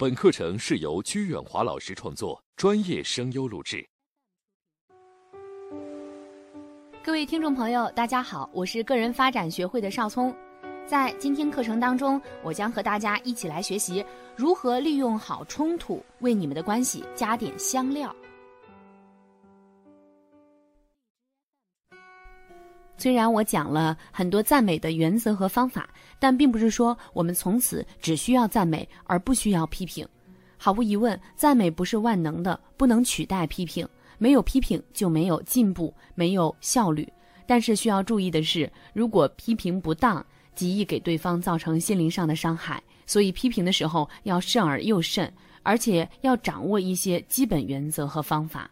本课程是由鞠远华老师创作，专业声优录制。各位听众朋友，大家好，我是个人发展学会的邵聪。在今天课程当中，我将和大家一起来学习如何利用好冲突，为你们的关系加点香料。虽然我讲了很多赞美的原则和方法，但并不是说我们从此只需要赞美而不需要批评。毫无疑问，赞美不是万能的，不能取代批评。没有批评就没有进步，没有效率。但是需要注意的是，如果批评不当，极易给对方造成心灵上的伤害。所以批评的时候要慎而又慎，而且要掌握一些基本原则和方法。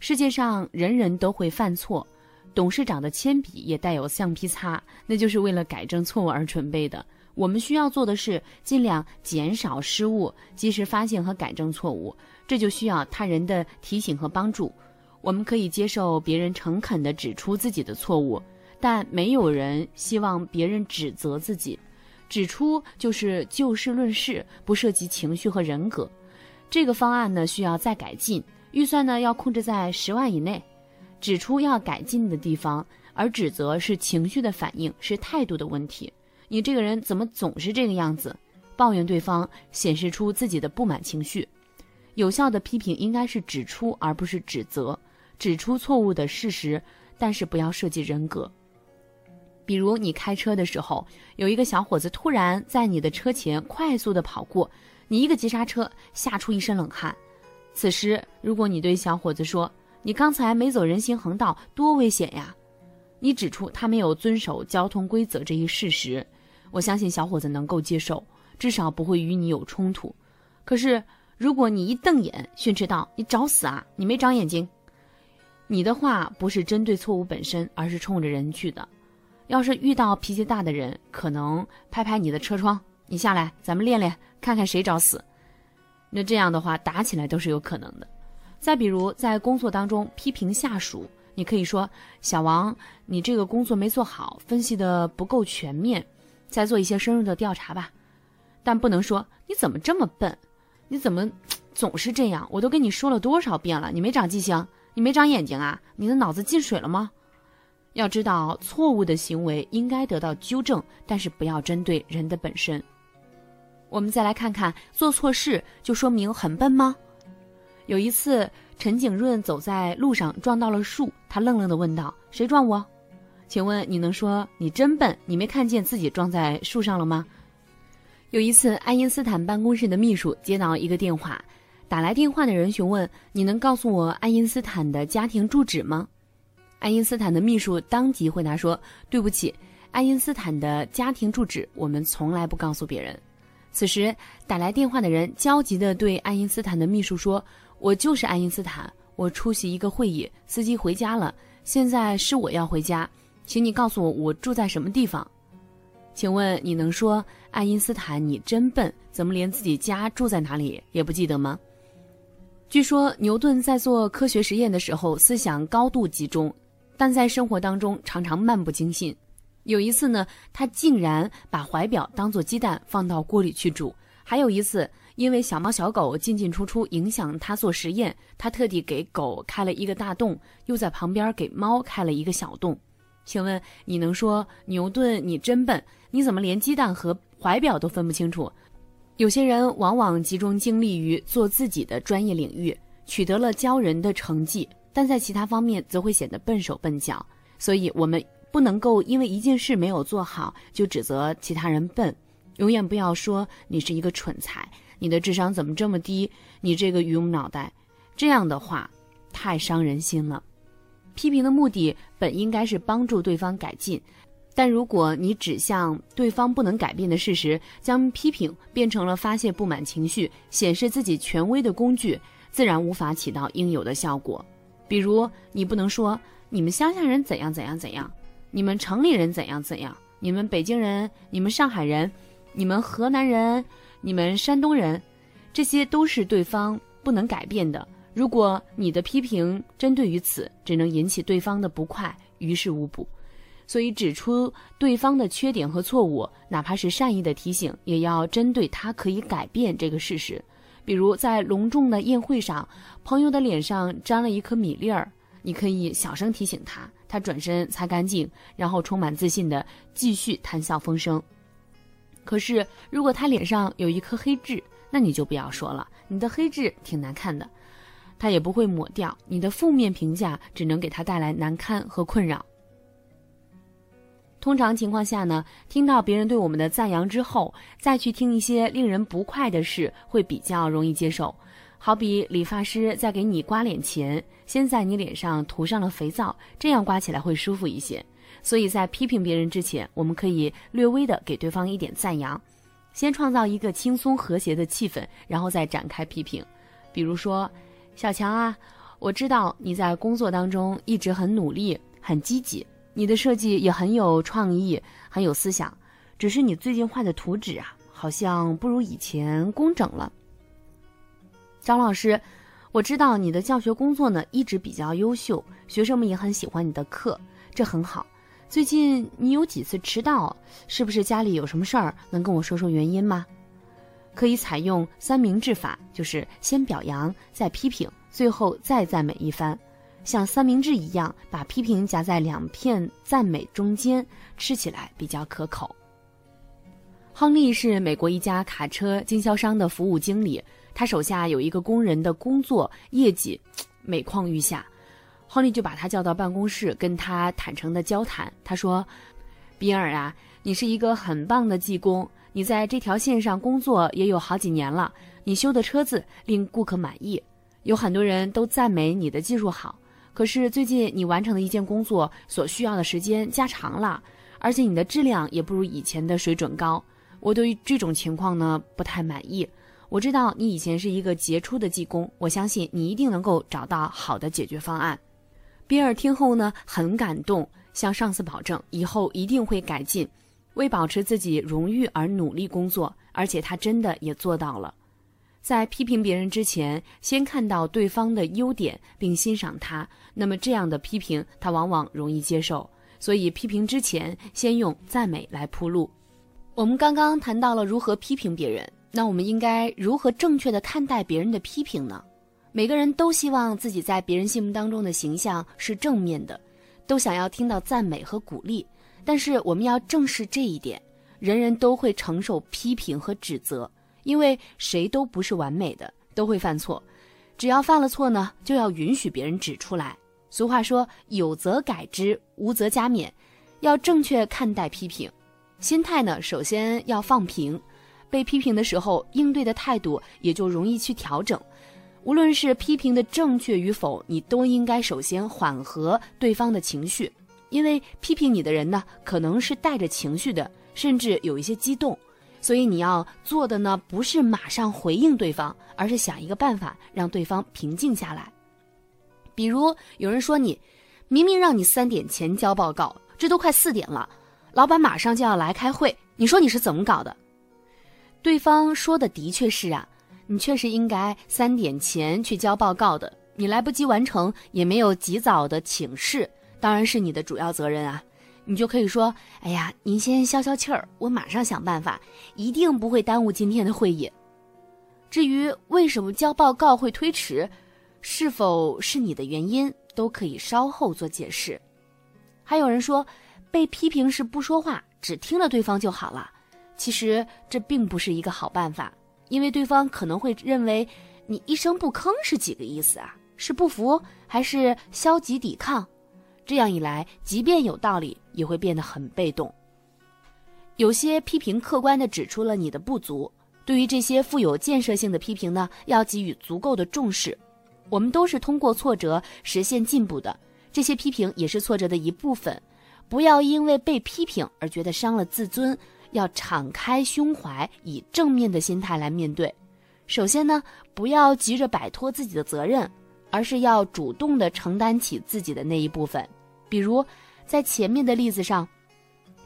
世界上人人都会犯错。董事长的铅笔也带有橡皮擦，那就是为了改正错误而准备的。我们需要做的是尽量减少失误，及时发现和改正错误。这就需要他人的提醒和帮助。我们可以接受别人诚恳地指出自己的错误，但没有人希望别人指责自己。指出就是就事论事，不涉及情绪和人格。这个方案呢需要再改进，预算呢要控制在十万以内。指出要改进的地方，而指责是情绪的反应，是态度的问题。你这个人怎么总是这个样子？抱怨对方，显示出自己的不满情绪。有效的批评应该是指出，而不是指责。指出错误的事实，但是不要涉及人格。比如你开车的时候，有一个小伙子突然在你的车前快速的跑过，你一个急刹车，吓出一身冷汗。此时，如果你对小伙子说，你刚才没走人行横道，多危险呀！你指出他没有遵守交通规则这一事实，我相信小伙子能够接受，至少不会与你有冲突。可是，如果你一瞪眼训斥道：“你找死啊！你没长眼睛！”你的话不是针对错误本身，而是冲着人去的。要是遇到脾气大的人，可能拍拍你的车窗：“你下来，咱们练练，看看谁找死。”那这样的话，打起来都是有可能的。再比如，在工作当中批评下属，你可以说：“小王，你这个工作没做好，分析的不够全面，再做一些深入的调查吧。”但不能说：“你怎么这么笨？你怎么总是这样？我都跟你说了多少遍了，你没长记性，你没长眼睛啊？你的脑子进水了吗？”要知道，错误的行为应该得到纠正，但是不要针对人的本身。我们再来看看，做错事就说明很笨吗？有一次，陈景润走在路上撞到了树，他愣愣地问道：“谁撞我？请问你能说你真笨？你没看见自己撞在树上了吗？”有一次，爱因斯坦办公室的秘书接到一个电话，打来电话的人询问：“你能告诉我爱因斯坦的家庭住址吗？”爱因斯坦的秘书当即回答说：“对不起，爱因斯坦的家庭住址我们从来不告诉别人。”此时，打来电话的人焦急地对爱因斯坦的秘书说。我就是爱因斯坦，我出席一个会议，司机回家了，现在是我要回家，请你告诉我我住在什么地方。请问你能说爱因斯坦你真笨，怎么连自己家住在哪里也不记得吗？据说牛顿在做科学实验的时候思想高度集中，但在生活当中常常漫不经心。有一次呢，他竟然把怀表当做鸡蛋放到锅里去煮。还有一次。因为小猫小狗进进出出影响他做实验，他特地给狗开了一个大洞，又在旁边给猫开了一个小洞。请问你能说牛顿你真笨？你怎么连鸡蛋和怀表都分不清楚？有些人往往集中精力于做自己的专业领域，取得了骄人的成绩，但在其他方面则会显得笨手笨脚。所以，我们不能够因为一件事没有做好就指责其他人笨，永远不要说你是一个蠢材。你的智商怎么这么低？你这个榆木脑袋，这样的话太伤人心了。批评的目的本应该是帮助对方改进，但如果你指向对方不能改变的事实，将批评变成了发泄不满情绪、显示自己权威的工具，自然无法起到应有的效果。比如，你不能说你们乡下人怎样怎样怎样，你们城里人怎样怎样，你们北京人，你们上海人，你们河南人。你们山东人，这些都是对方不能改变的。如果你的批评针对于此，只能引起对方的不快，于事无补。所以指出对方的缺点和错误，哪怕是善意的提醒，也要针对他可以改变这个事实。比如在隆重的宴会上，朋友的脸上沾了一颗米粒儿，你可以小声提醒他，他转身擦干净，然后充满自信的继续谈笑风生。可是如果他脸上有一颗黑痣，那你就不要说了，你的黑痣挺难看的，他也不会抹掉，你的负面评价只能给他带来难堪和困扰。通常情况下呢，听到别人对我们的赞扬之后，再去听一些令人不快的事，会比较容易接受。好比理发师在给你刮脸前，先在你脸上涂上了肥皂，这样刮起来会舒服一些。所以在批评别人之前，我们可以略微的给对方一点赞扬，先创造一个轻松和谐的气氛，然后再展开批评。比如说，小强啊，我知道你在工作当中一直很努力、很积极。你的设计也很有创意，很有思想，只是你最近画的图纸啊，好像不如以前工整了。张老师，我知道你的教学工作呢一直比较优秀，学生们也很喜欢你的课，这很好。最近你有几次迟到，是不是家里有什么事儿？能跟我说说原因吗？可以采用三明治法，就是先表扬，再批评，最后再赞美一番。像三明治一样，把批评夹在两片赞美中间，吃起来比较可口。亨利是美国一家卡车经销商的服务经理，他手下有一个工人的工作业绩每况愈下，亨利就把他叫到办公室，跟他坦诚的交谈。他说：“比尔啊，你是一个很棒的技工，你在这条线上工作也有好几年了，你修的车子令顾客满意，有很多人都赞美你的技术好。”可是最近你完成的一件工作所需要的时间加长了，而且你的质量也不如以前的水准高。我对于这种情况呢不太满意。我知道你以前是一个杰出的技工，我相信你一定能够找到好的解决方案。比尔听后呢很感动，向上司保证以后一定会改进，为保持自己荣誉而努力工作，而且他真的也做到了。在批评别人之前，先看到对方的优点并欣赏他，那么这样的批评他往往容易接受。所以批评之前，先用赞美来铺路。我们刚刚谈到了如何批评别人，那我们应该如何正确的看待别人的批评呢？每个人都希望自己在别人心目当中的形象是正面的，都想要听到赞美和鼓励。但是我们要正视这一点，人人都会承受批评和指责。因为谁都不是完美的，都会犯错。只要犯了错呢，就要允许别人指出来。俗话说：“有则改之，无则加勉。”要正确看待批评，心态呢，首先要放平。被批评的时候，应对的态度也就容易去调整。无论是批评的正确与否，你都应该首先缓和对方的情绪，因为批评你的人呢，可能是带着情绪的，甚至有一些激动。所以你要做的呢，不是马上回应对方，而是想一个办法让对方平静下来。比如有人说你，明明让你三点前交报告，这都快四点了，老板马上就要来开会，你说你是怎么搞的？对方说的的确是啊，你确实应该三点前去交报告的，你来不及完成，也没有及早的请示，当然是你的主要责任啊。你就可以说：“哎呀，您先消消气儿，我马上想办法，一定不会耽误今天的会议。至于为什么交报告会推迟，是否是你的原因，都可以稍后做解释。”还有人说，被批评时不说话，只听了对方就好了。其实这并不是一个好办法，因为对方可能会认为你一声不吭是几个意思啊？是不服还是消极抵抗？这样一来，即便有道理，也会变得很被动。有些批评客观地指出了你的不足，对于这些富有建设性的批评呢，要给予足够的重视。我们都是通过挫折实现进步的，这些批评也是挫折的一部分。不要因为被批评而觉得伤了自尊，要敞开胸怀，以正面的心态来面对。首先呢，不要急着摆脱自己的责任，而是要主动地承担起自己的那一部分。比如，在前面的例子上，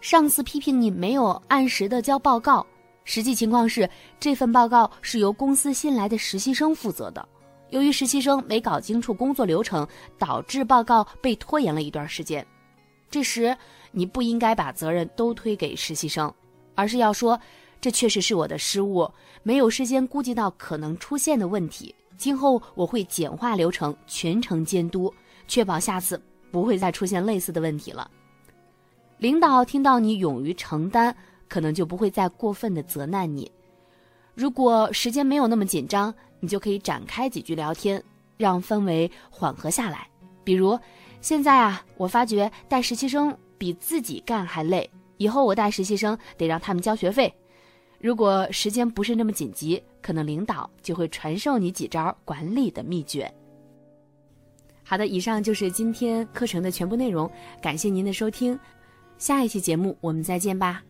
上司批评你没有按时的交报告，实际情况是这份报告是由公司新来的实习生负责的。由于实习生没搞清楚工作流程，导致报告被拖延了一段时间。这时，你不应该把责任都推给实习生，而是要说，这确实是我的失误，没有事先估计到可能出现的问题。今后我会简化流程，全程监督，确保下次不会再出现类似的问题了。领导听到你勇于承担，可能就不会再过分的责难你。如果时间没有那么紧张，你就可以展开几句聊天，让氛围缓和下来。比如，现在啊，我发觉带实习生比自己干还累，以后我带实习生得让他们交学费。如果时间不是那么紧急，可能领导就会传授你几招管理的秘诀。好的，以上就是今天课程的全部内容，感谢您的收听，下一期节目我们再见吧。